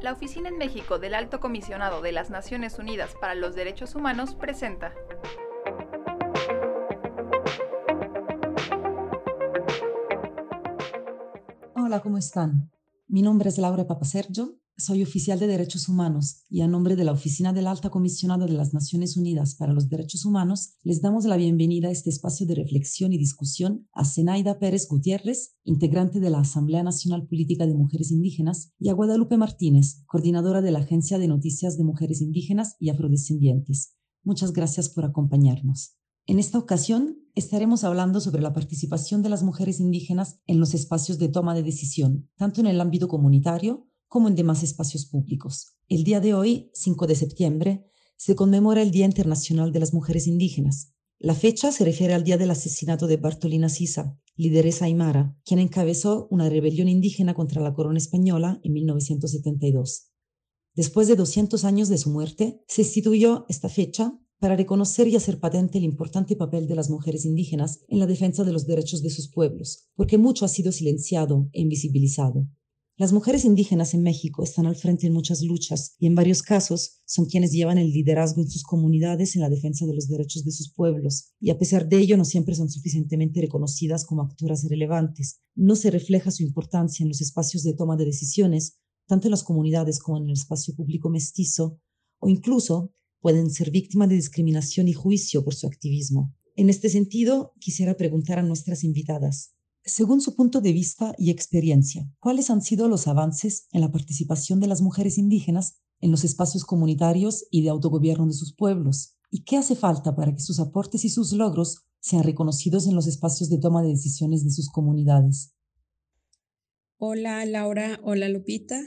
La Oficina en México del Alto Comisionado de las Naciones Unidas para los Derechos Humanos presenta Hola, ¿cómo están? Mi nombre es Laura Papasergio, soy oficial de Derechos Humanos y a nombre de la Oficina del Alta Comisionada de las Naciones Unidas para los Derechos Humanos les damos la bienvenida a este espacio de reflexión y discusión a Zenaida Pérez Gutiérrez, integrante de la Asamblea Nacional Política de Mujeres Indígenas, y a Guadalupe Martínez, coordinadora de la Agencia de Noticias de Mujeres Indígenas y Afrodescendientes. Muchas gracias por acompañarnos. En esta ocasión estaremos hablando sobre la participación de las mujeres indígenas en los espacios de toma de decisión, tanto en el ámbito comunitario como en demás espacios públicos. El día de hoy, 5 de septiembre, se conmemora el Día Internacional de las Mujeres Indígenas. La fecha se refiere al día del asesinato de Bartolina Sisa, lideresa aymara, quien encabezó una rebelión indígena contra la corona española en 1972. Después de 200 años de su muerte, se instituyó esta fecha para reconocer y hacer patente el importante papel de las mujeres indígenas en la defensa de los derechos de sus pueblos, porque mucho ha sido silenciado e invisibilizado. Las mujeres indígenas en México están al frente en muchas luchas y en varios casos son quienes llevan el liderazgo en sus comunidades en la defensa de los derechos de sus pueblos, y a pesar de ello no siempre son suficientemente reconocidas como actoras relevantes. No se refleja su importancia en los espacios de toma de decisiones, tanto en las comunidades como en el espacio público mestizo, o incluso pueden ser víctimas de discriminación y juicio por su activismo. En este sentido, quisiera preguntar a nuestras invitadas, según su punto de vista y experiencia, ¿cuáles han sido los avances en la participación de las mujeres indígenas en los espacios comunitarios y de autogobierno de sus pueblos? ¿Y qué hace falta para que sus aportes y sus logros sean reconocidos en los espacios de toma de decisiones de sus comunidades? Hola Laura, hola Lupita.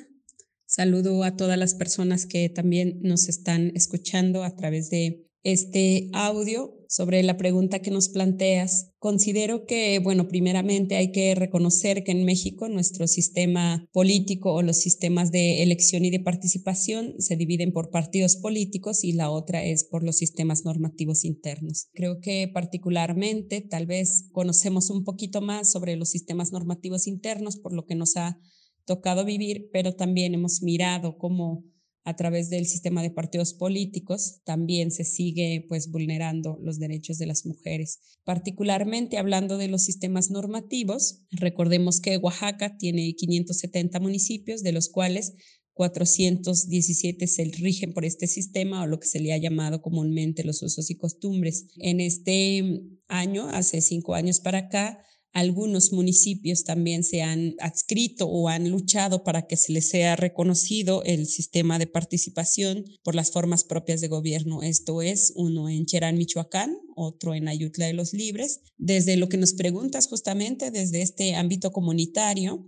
Saludo a todas las personas que también nos están escuchando a través de este audio sobre la pregunta que nos planteas. Considero que, bueno, primeramente hay que reconocer que en México nuestro sistema político o los sistemas de elección y de participación se dividen por partidos políticos y la otra es por los sistemas normativos internos. Creo que particularmente tal vez conocemos un poquito más sobre los sistemas normativos internos por lo que nos ha tocado vivir, pero también hemos mirado cómo a través del sistema de partidos políticos también se sigue pues vulnerando los derechos de las mujeres. Particularmente hablando de los sistemas normativos, recordemos que Oaxaca tiene 570 municipios, de los cuales 417 se rigen por este sistema o lo que se le ha llamado comúnmente los usos y costumbres. En este año, hace cinco años para acá, algunos municipios también se han adscrito o han luchado para que se les sea reconocido el sistema de participación por las formas propias de gobierno. Esto es uno en Cherán, Michoacán, otro en Ayutla de los Libres. Desde lo que nos preguntas justamente, desde este ámbito comunitario,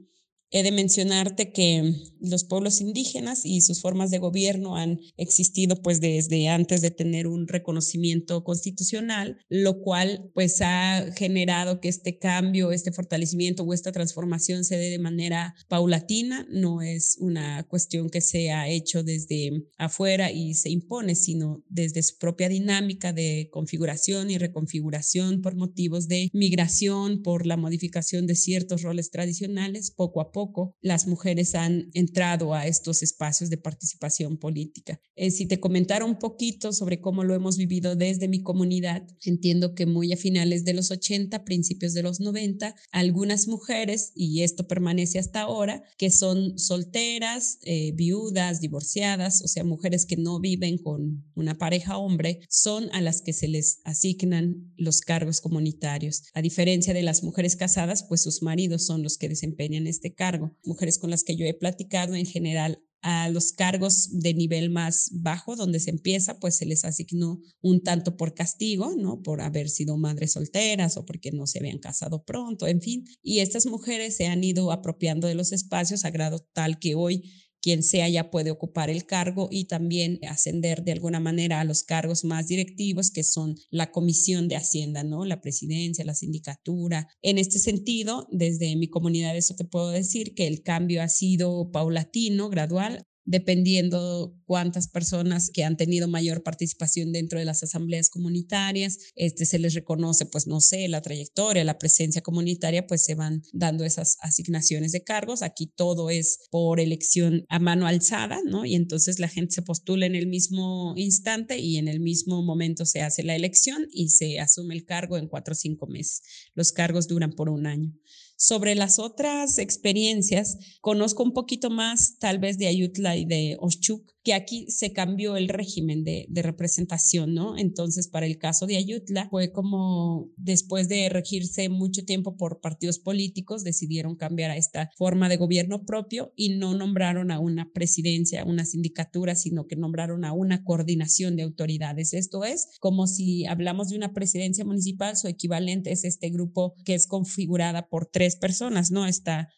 He de mencionarte que los pueblos indígenas y sus formas de gobierno han existido pues desde antes de tener un reconocimiento constitucional, lo cual pues ha generado que este cambio, este fortalecimiento o esta transformación se dé de manera paulatina, no es una cuestión que se ha hecho desde afuera y se impone, sino desde su propia dinámica de configuración y reconfiguración por motivos de migración, por la modificación de ciertos roles tradicionales, poco a poco las mujeres han entrado a estos espacios de participación política. Eh, si te comentara un poquito sobre cómo lo hemos vivido desde mi comunidad, entiendo que muy a finales de los 80, principios de los 90, algunas mujeres, y esto permanece hasta ahora, que son solteras, eh, viudas, divorciadas, o sea, mujeres que no viven con una pareja hombre, son a las que se les asignan los cargos comunitarios. A diferencia de las mujeres casadas, pues sus maridos son los que desempeñan este cargo Mujeres con las que yo he platicado en general a los cargos de nivel más bajo, donde se empieza, pues se les asignó un tanto por castigo, ¿no? Por haber sido madres solteras o porque no se habían casado pronto, en fin. Y estas mujeres se han ido apropiando de los espacios a grado tal que hoy quien sea ya puede ocupar el cargo y también ascender de alguna manera a los cargos más directivos que son la Comisión de Hacienda, ¿no? La presidencia, la sindicatura. En este sentido, desde mi comunidad eso te puedo decir que el cambio ha sido paulatino, gradual. Dependiendo cuántas personas que han tenido mayor participación dentro de las asambleas comunitarias, este se les reconoce, pues no sé, la trayectoria, la presencia comunitaria, pues se van dando esas asignaciones de cargos. Aquí todo es por elección a mano alzada, ¿no? Y entonces la gente se postula en el mismo instante y en el mismo momento se hace la elección y se asume el cargo en cuatro o cinco meses. Los cargos duran por un año. Sobre las otras experiencias, conozco un poquito más tal vez de Ayutla y de Oshchuk, que aquí se cambió el régimen de, representación, ¿no? Entonces, para el caso de Ayutla, fue como después de regirse mucho tiempo por partidos políticos, decidieron cambiar a esta forma de gobierno propio y no nombraron a una presidencia, una sindicatura, sino que nombraron a una coordinación de autoridades. Esto es como si hablamos de una presidencia municipal, su equivalente es este grupo que es configurada por tres personas, ¿no? Está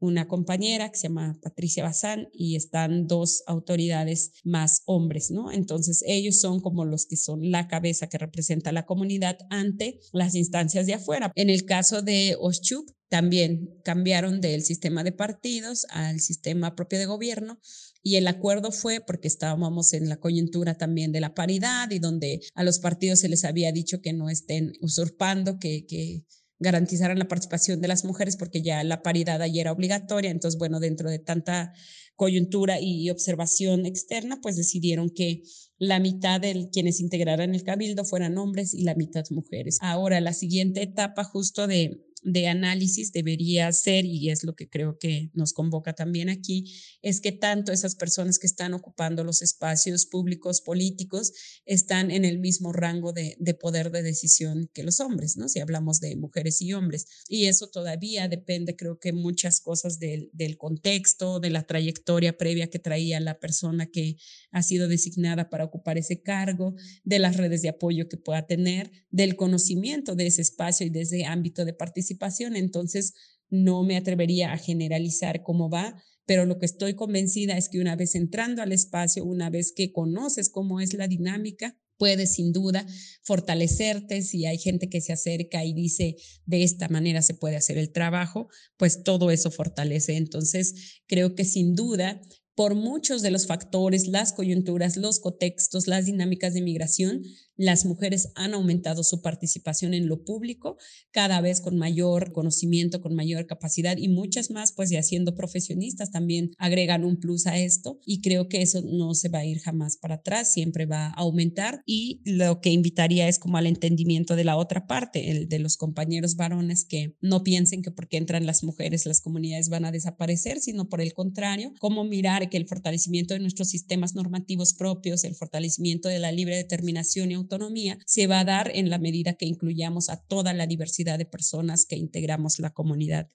una compañera que se llama Patricia Bazán y están dos autoridades más hombres, ¿no? Entonces ellos son como los que son la cabeza que representa a la comunidad ante las instancias de afuera. En el caso de Oshchuk, también cambiaron del sistema de partidos al sistema propio de gobierno y el acuerdo fue porque estábamos en la coyuntura también de la paridad y donde a los partidos se les había dicho que no estén usurpando, que, que garantizaran la participación de las mujeres porque ya la paridad ahí era obligatoria. Entonces, bueno, dentro de tanta coyuntura y observación externa, pues decidieron que la mitad de quienes integraran el cabildo fueran hombres y la mitad mujeres. Ahora, la siguiente etapa justo de de análisis debería ser, y es lo que creo que nos convoca también aquí, es que tanto esas personas que están ocupando los espacios públicos políticos están en el mismo rango de, poder de decisión que los hombres, ¿no? Si hablamos de mujeres y hombres. Y eso todavía depende, creo que muchas cosas del, del contexto, de la trayectoria previa que traía la persona que ha sido designada para ocupar ese cargo, de las redes de apoyo que pueda tener, del conocimiento de ese espacio y de ese ámbito de participación entonces no me atrevería a generalizar cómo va, pero lo que estoy convencida es que una vez entrando al espacio, una vez que conoces cómo es la dinámica, puedes sin duda fortalecerte, si hay gente que se acerca y dice de esta manera se puede hacer el trabajo, pues todo eso fortalece. Entonces, creo que sin duda por muchos de los factores, las coyunturas, los contextos, las dinámicas de migración, las mujeres han aumentado su participación en lo público, cada vez con mayor conocimiento, con mayor capacidad y muchas más, pues ya siendo profesionistas también agregan un plus a esto y creo que eso no se va a ir jamás para atrás, siempre va a aumentar y lo que invitaría es como al entendimiento de la otra parte, el de los compañeros varones que no piensen que porque entran las mujeres las comunidades van a desaparecer, sino por el contrario, cómo mirar que el fortalecimiento de nuestros sistemas normativos propios, el fortalecimiento de la libre determinación y autonomía se va a dar en la medida que incluyamos a toda la diversidad de personas que integramos la comunidad.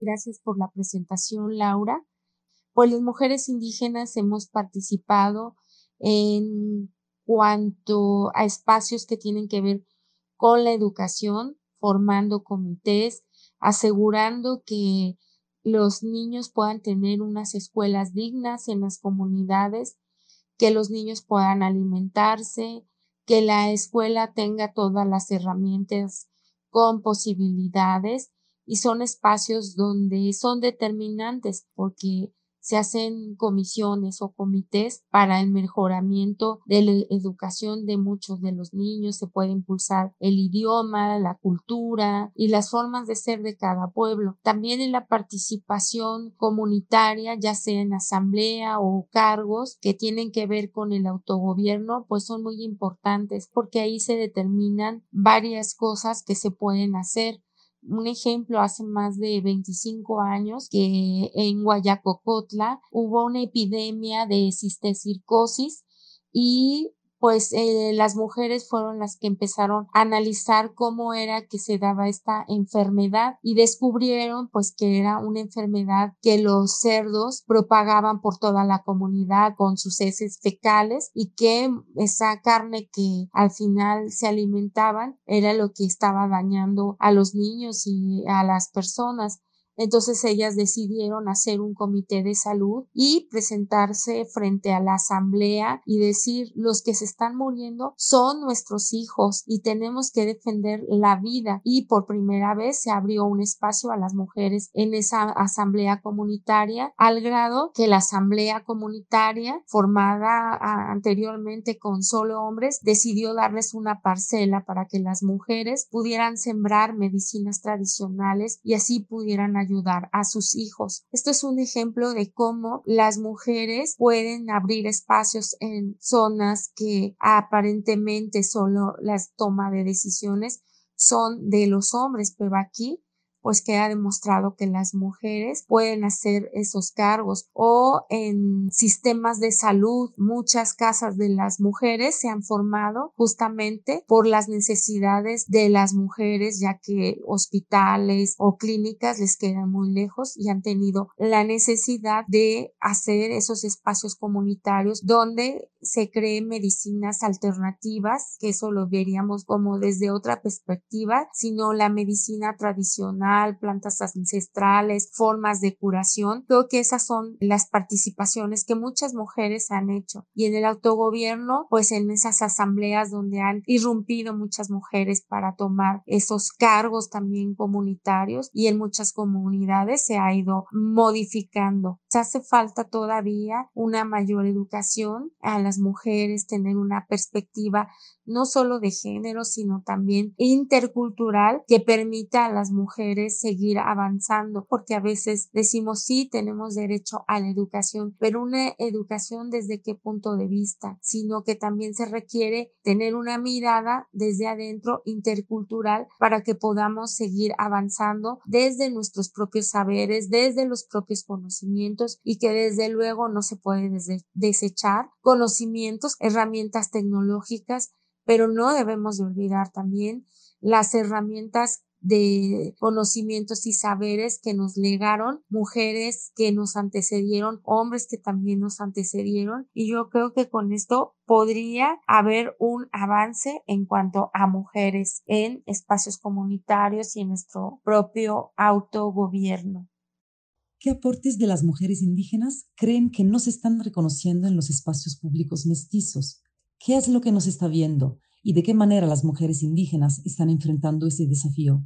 Gracias por la presentación, Laura. Pues las mujeres indígenas hemos participado en cuanto a espacios que tienen que ver con la educación, formando comités, asegurando que los niños puedan tener unas escuelas dignas en las comunidades que los niños puedan alimentarse, que la escuela tenga todas las herramientas con posibilidades y son espacios donde son determinantes porque se hacen comisiones o comités para el mejoramiento de la educación de muchos de los niños, se puede impulsar el idioma, la cultura y las formas de ser de cada pueblo. También en la participación comunitaria, ya sea en asamblea o cargos que tienen que ver con el autogobierno, pues son muy importantes porque ahí se determinan varias cosas que se pueden hacer un ejemplo hace más de 25 años que en Guayacocotla hubo una epidemia de cistecircosis y pues eh, las mujeres fueron las que empezaron a analizar cómo era que se daba esta enfermedad y descubrieron pues que era una enfermedad que los cerdos propagaban por toda la comunidad con sus heces fecales y que esa carne que al final se alimentaban era lo que estaba dañando a los niños y a las personas Entonces ellas decidieron hacer un comité de salud y presentarse frente a la asamblea y decir los que se están muriendo son nuestros hijos y tenemos que defender la vida y por primera vez se abrió un espacio a las mujeres en esa asamblea comunitaria al grado que la asamblea comunitaria formada anteriormente con solo hombres decidió darles una parcela para que las mujeres pudieran sembrar medicinas tradicionales y así pudieran a sus hijos. Esto es un ejemplo de cómo las mujeres pueden abrir espacios en zonas que aparentemente solo las toma de decisiones son de los hombres, pero aquí pues que ha demostrado que las mujeres pueden hacer esos cargos o en sistemas de salud muchas casas de las mujeres se han formado justamente por las necesidades de las mujeres ya que hospitales o clínicas les quedan muy lejos y han tenido la necesidad de hacer esos espacios comunitarios donde se creen medicinas alternativas que eso lo veríamos como desde otra perspectiva sino la medicina tradicional plantas ancestrales, formas de curación. Creo que esas son las participaciones que muchas mujeres han hecho. Y en el autogobierno, pues en esas asambleas donde han irrumpido muchas mujeres para tomar esos cargos también comunitarios y en muchas comunidades se ha ido modificando. Se hace falta todavía una mayor educación a mujeres, tener una perspectiva no solo de género, sino también intercultural que permita a las mujeres seguir avanzando, porque a veces decimos sí, tenemos derecho a la educación, pero una educación desde qué punto de vista, sino que también se requiere tener una mirada desde adentro intercultural para que podamos seguir avanzando desde nuestros propios saberes, desde los propios conocimientos y que desde luego no se puede desechar conocimientos, herramientas tecnológicas pero no debemos de olvidar también las herramientas de conocimientos y saberes que nos legaron mujeres que nos antecedieron, hombres que también nos antecedieron y yo creo que con esto podría haber un avance en cuanto a mujeres en espacios comunitarios y en nuestro propio autogobierno. ¿Qué aportes de las mujeres indígenas creen que no se están reconociendo en los espacios públicos mestizos? ¿Qué es lo que nos está viendo y de qué manera las mujeres indígenas están enfrentando ese desafío?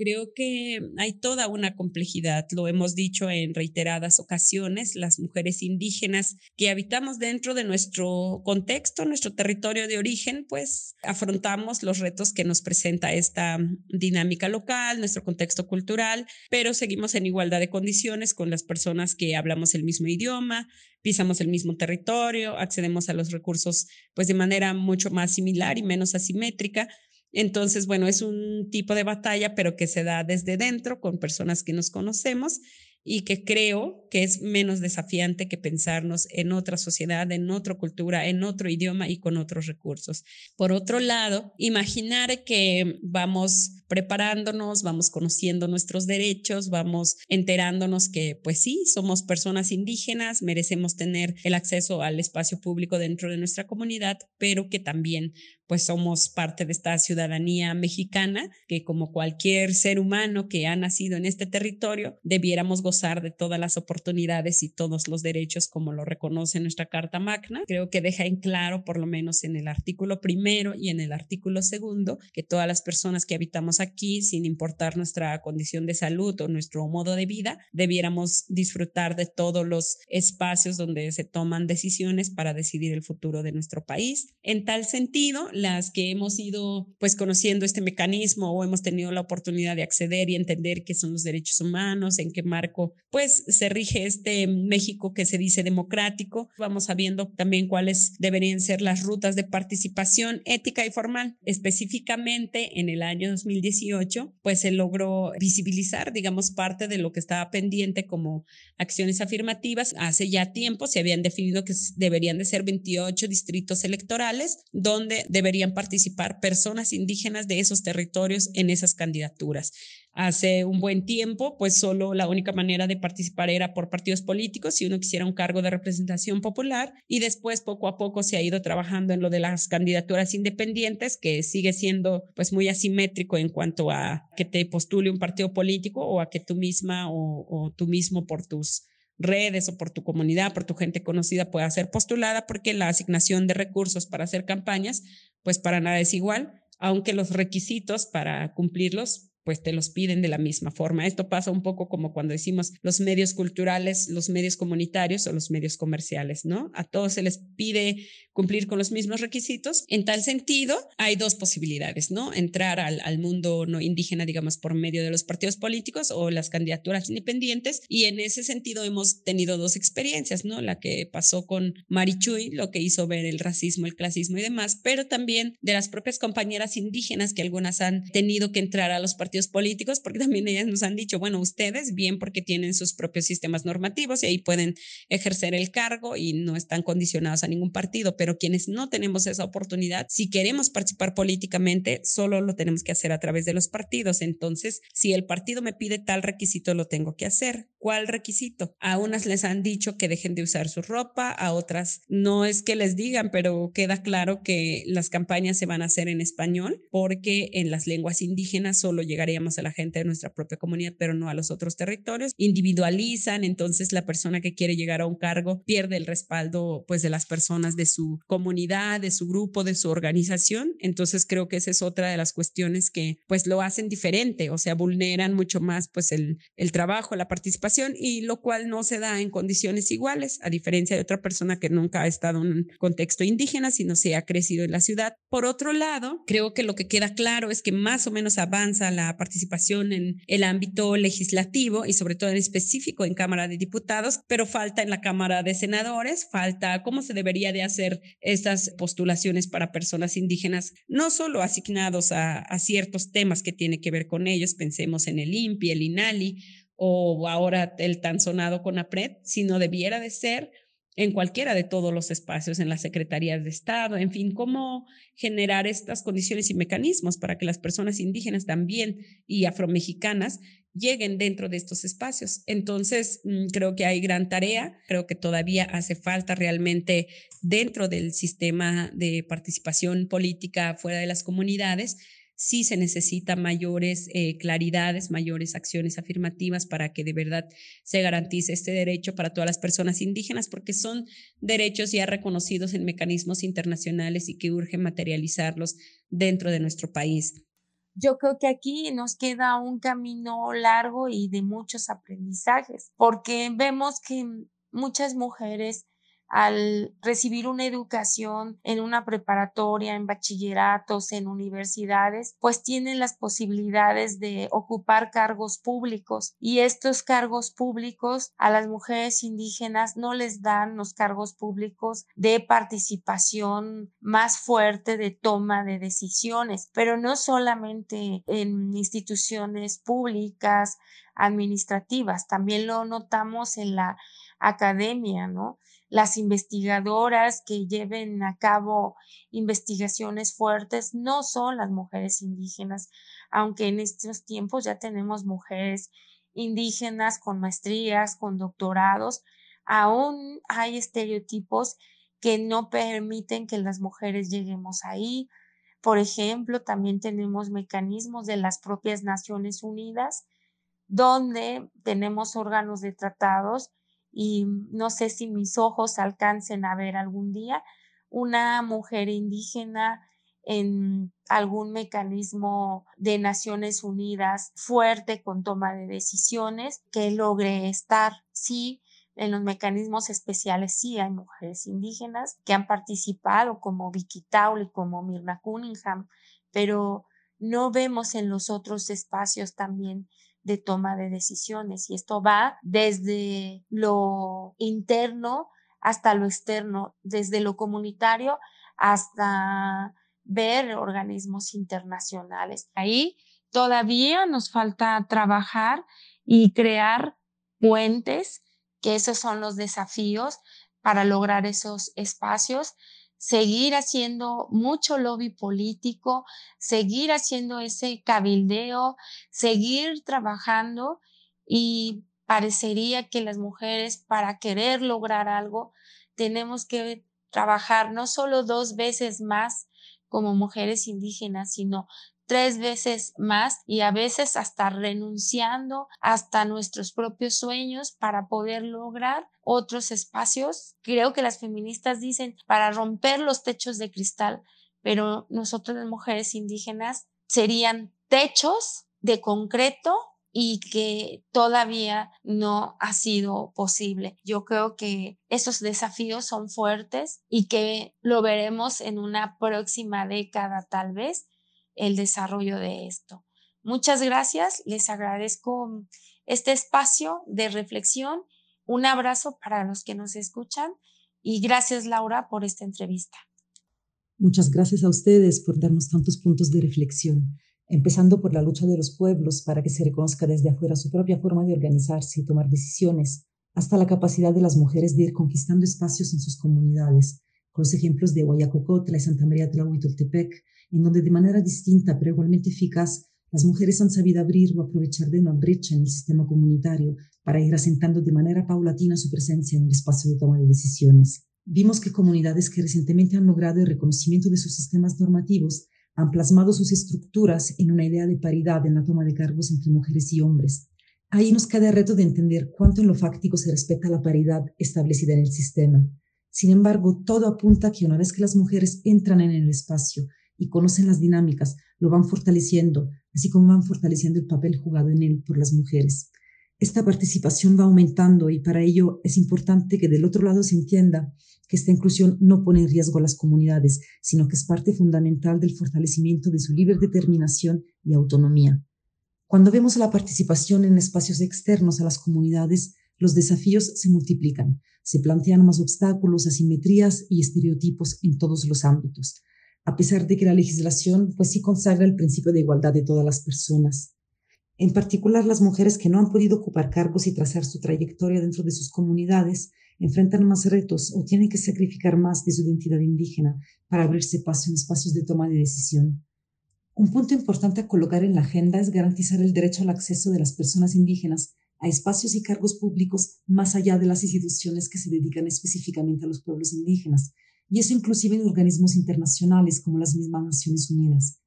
Creo que hay toda una complejidad, lo hemos dicho en reiteradas ocasiones, las mujeres indígenas que habitamos dentro de nuestro contexto, nuestro territorio de origen, pues afrontamos los retos que nos presenta esta dinámica local, nuestro contexto cultural, pero seguimos en igualdad de condiciones con las personas que hablamos el mismo idioma, pisamos el mismo territorio, accedemos a los recursos pues de manera mucho más similar y menos asimétrica entonces, bueno, es un tipo de batalla, pero que se da desde dentro con personas que nos conocemos y que creo que es menos desafiante que pensarnos en otra sociedad, en otra cultura, en otro idioma y con otros recursos. Por otro lado, imaginar que vamos preparándonos, vamos conociendo nuestros derechos, vamos enterándonos que pues sí, somos personas indígenas, merecemos tener el acceso al espacio público dentro de nuestra comunidad, pero que también pues somos parte de esta ciudadanía mexicana, que como cualquier ser humano que ha nacido en este territorio, debiéramos gozar de todas las oportunidades y todos los derechos como lo reconoce nuestra Carta Magna. Creo que deja en claro, por lo menos en el artículo primero y en el artículo segundo, que todas las personas que habitamos aquí, sin importar nuestra condición de salud o nuestro modo de vida, debiéramos disfrutar de todos los espacios donde se toman decisiones para decidir el futuro de nuestro país. En tal sentido, las que hemos ido pues conociendo este mecanismo o hemos tenido la oportunidad de acceder y entender qué son los derechos humanos, en qué marco pues se rige este México que se dice democrático. Vamos sabiendo también cuáles deberían ser las rutas de participación ética y formal. Específicamente en el año 2018 pues se logró visibilizar digamos parte de lo que estaba pendiente como acciones afirmativas. Hace ya tiempo se habían definido que deberían de ser 28 distritos electorales donde deberían deberían participar personas indígenas de esos territorios en esas candidaturas. Hace un buen tiempo, pues solo la única manera de participar era por partidos políticos si uno quisiera un cargo de representación popular y después poco a poco se ha ido trabajando en lo de las candidaturas independientes, que sigue siendo pues muy asimétrico en cuanto a que te postule un partido político o a que tú misma o, o tú mismo por tus redes o por tu comunidad, por tu gente conocida pueda ser postulada porque la asignación de recursos para hacer campañas pues para nada es igual, aunque los requisitos para cumplirlos pues te los piden de la misma forma. Esto pasa un poco como cuando decimos los medios culturales, los medios comunitarios o los medios comerciales, ¿no? A todos se les pide cumplir con los mismos requisitos. En tal sentido, hay dos posibilidades, ¿no? Entrar al, al mundo no indígena, digamos, por medio de los partidos políticos o las candidaturas independientes. Y en ese sentido hemos tenido dos experiencias, ¿no? La que pasó con Marichuy, lo que hizo ver el racismo, el clasismo y demás, pero también de las propias compañeras indígenas que algunas han tenido que entrar a los partidos políticos, porque también ellas nos han dicho, bueno, ustedes bien porque tienen sus propios sistemas normativos y ahí pueden ejercer el cargo y no están condicionados a ningún partido, pero quienes no tenemos esa oportunidad, si queremos participar políticamente, solo lo tenemos que hacer a través de los partidos. Entonces, si el partido me pide tal requisito, lo tengo que hacer. ¿Cuál requisito? A unas les han dicho que dejen de usar su ropa, a otras no es que les digan, pero queda claro que las campañas se van a hacer en español porque en las lenguas indígenas solo llega llegaríamos a la gente de nuestra propia comunidad, pero no a los otros territorios. Individualizan, entonces la persona que quiere llegar a un cargo pierde el respaldo pues de las personas de su comunidad, de su grupo, de su organización. Entonces creo que esa es otra de las cuestiones que pues lo hacen diferente, o sea, vulneran mucho más pues el, el trabajo, la participación y lo cual no se da en condiciones iguales, a diferencia de otra persona que nunca ha estado en un contexto indígena, sino se ha crecido en la ciudad. Por otro lado, creo que lo que queda claro es que más o menos avanza la participación en el ámbito legislativo y sobre todo en específico en Cámara de Diputados, pero falta en la Cámara de Senadores, falta cómo se debería de hacer estas postulaciones para personas indígenas, no solo asignados a, a ciertos temas que tiene que ver con ellos, pensemos en el INPI, el INALI o ahora el tan sonado CONAPRED, sino debiera de ser en cualquiera de todos los espacios, en las secretarías de Estado, en fin, cómo generar estas condiciones y mecanismos para que las personas indígenas también y afromexicanas lleguen dentro de estos espacios. Entonces, mm, creo que hay gran tarea, creo que todavía hace falta realmente dentro del sistema de participación política fuera de las comunidades sí se necesita mayores eh, claridades, mayores acciones afirmativas para que de verdad se garantice este derecho para todas las personas indígenas, porque son derechos ya reconocidos en mecanismos internacionales y que urge materializarlos dentro de nuestro país. Yo creo que aquí nos queda un camino largo y de muchos aprendizajes, porque vemos que muchas mujeres al recibir una educación en una preparatoria, en bachilleratos, en universidades, pues tienen las posibilidades de ocupar cargos públicos y estos cargos públicos a las mujeres indígenas no les dan los cargos públicos de participación más fuerte de toma de decisiones, pero no solamente en instituciones públicas, administrativas, también lo notamos en la academia, ¿no? Las investigadoras que lleven a cabo investigaciones fuertes no son las mujeres indígenas, aunque en estos tiempos ya tenemos mujeres indígenas con maestrías, con doctorados, aún hay estereotipos que no permiten que las mujeres lleguemos ahí. Por ejemplo, también tenemos mecanismos de las propias Naciones Unidas, donde tenemos órganos de tratados y no sé si mis ojos alcancen a ver algún día una mujer indígena en algún mecanismo de Naciones Unidas fuerte con toma de decisiones que logre estar. Sí, en los mecanismos especiales sí hay mujeres indígenas que han participado como Vicky Taul como Mirna Cunningham, pero no vemos en los otros espacios también de toma de decisiones y esto va desde lo interno hasta lo externo, desde lo comunitario hasta ver organismos internacionales. Ahí todavía nos falta trabajar y crear puentes, que esos son los desafíos para lograr esos espacios. Seguir haciendo mucho lobby político, seguir haciendo ese cabildeo, seguir trabajando y parecería que las mujeres para querer lograr algo tenemos que trabajar no solo dos veces más como mujeres indígenas, sino tres veces más y a veces hasta renunciando hasta nuestros propios sueños para poder lograr otros espacios. Creo que las feministas dicen para romper los techos de cristal, pero nosotros las mujeres indígenas serían techos de concreto y que todavía no ha sido posible. Yo creo que esos desafíos son fuertes y que lo veremos en una próxima década tal vez el desarrollo de esto. Muchas gracias, les agradezco este espacio de reflexión. Un abrazo para los que nos escuchan y gracias Laura por esta entrevista. Muchas gracias a ustedes por darnos tantos puntos de reflexión, empezando por la lucha de los pueblos para que se reconozca desde afuera su propia forma de organizarse y tomar decisiones, hasta la capacidad de las mujeres de ir conquistando espacios en sus comunidades, con los ejemplos de Guayacocotla y Santa María Tlahuitoltepec, en donde de manera distinta pero igualmente eficaz las mujeres han sabido abrir o aprovechar de una brecha en el sistema comunitario para ir asentando de manera paulatina su presencia en el espacio de toma de decisiones. Vimos que comunidades que recientemente han logrado el reconocimiento de sus sistemas normativos han plasmado sus estructuras en una idea de paridad en la toma de cargos entre mujeres y hombres. Ahí nos queda el reto de entender cuánto en lo fáctico se respeta la paridad establecida en el sistema. Sin embargo, todo apunta que una vez que las mujeres entran en el espacio y conocen las dinámicas, lo van fortaleciendo, así como van fortaleciendo el papel jugado en él por las mujeres. Esta participación va aumentando y para ello es importante que del otro lado se entienda que esta inclusión no pone en riesgo a las comunidades, sino que es parte fundamental del fortalecimiento de su libre determinación y autonomía. Cuando vemos la participación en espacios externos a las comunidades, los desafíos se multiplican, se plantean más obstáculos, asimetrías y estereotipos en todos los ámbitos a pesar de que la legislación pues sí consagra el principio de igualdad de todas las personas. En particular, las mujeres que no han podido ocupar cargos y trazar su trayectoria dentro de sus comunidades enfrentan más retos o tienen que sacrificar más de su identidad indígena para abrirse paso en espacios de toma de decisión. Un punto importante a colocar en la agenda es garantizar el derecho al acceso de las personas indígenas a espacios y cargos públicos más allá de las instituciones que se dedican específicamente a los pueblos indígenas, y eso inclusive en organismos internacionales como las mismas Naciones Unidas.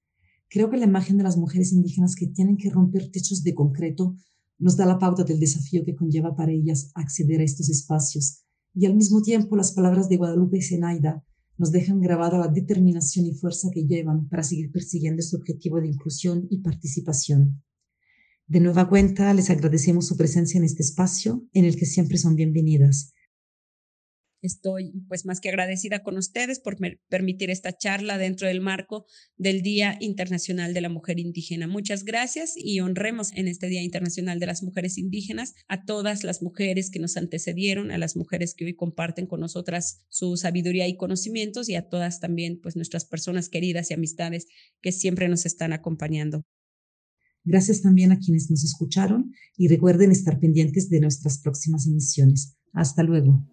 Creo que la imagen de las mujeres indígenas que tienen que romper techos de concreto nos da la pauta del desafío que conlleva para ellas acceder a estos espacios. Y al mismo tiempo las palabras de Guadalupe y Zenaida nos dejan grabada la determinación y fuerza que llevan para seguir persiguiendo este objetivo de inclusión y participación. De nueva cuenta, les agradecemos su presencia en este espacio en el que siempre son bienvenidas. Estoy pues más que agradecida con ustedes por permitir esta charla dentro del marco del Día Internacional de la Mujer Indígena. Muchas gracias y honremos en este Día Internacional de las Mujeres Indígenas a todas las mujeres que nos antecedieron, a las mujeres que hoy comparten con nosotras su sabiduría y conocimientos y a todas también pues nuestras personas queridas y amistades que siempre nos están acompañando. Gracias también a quienes nos escucharon y recuerden estar pendientes de nuestras próximas emisiones. Hasta luego.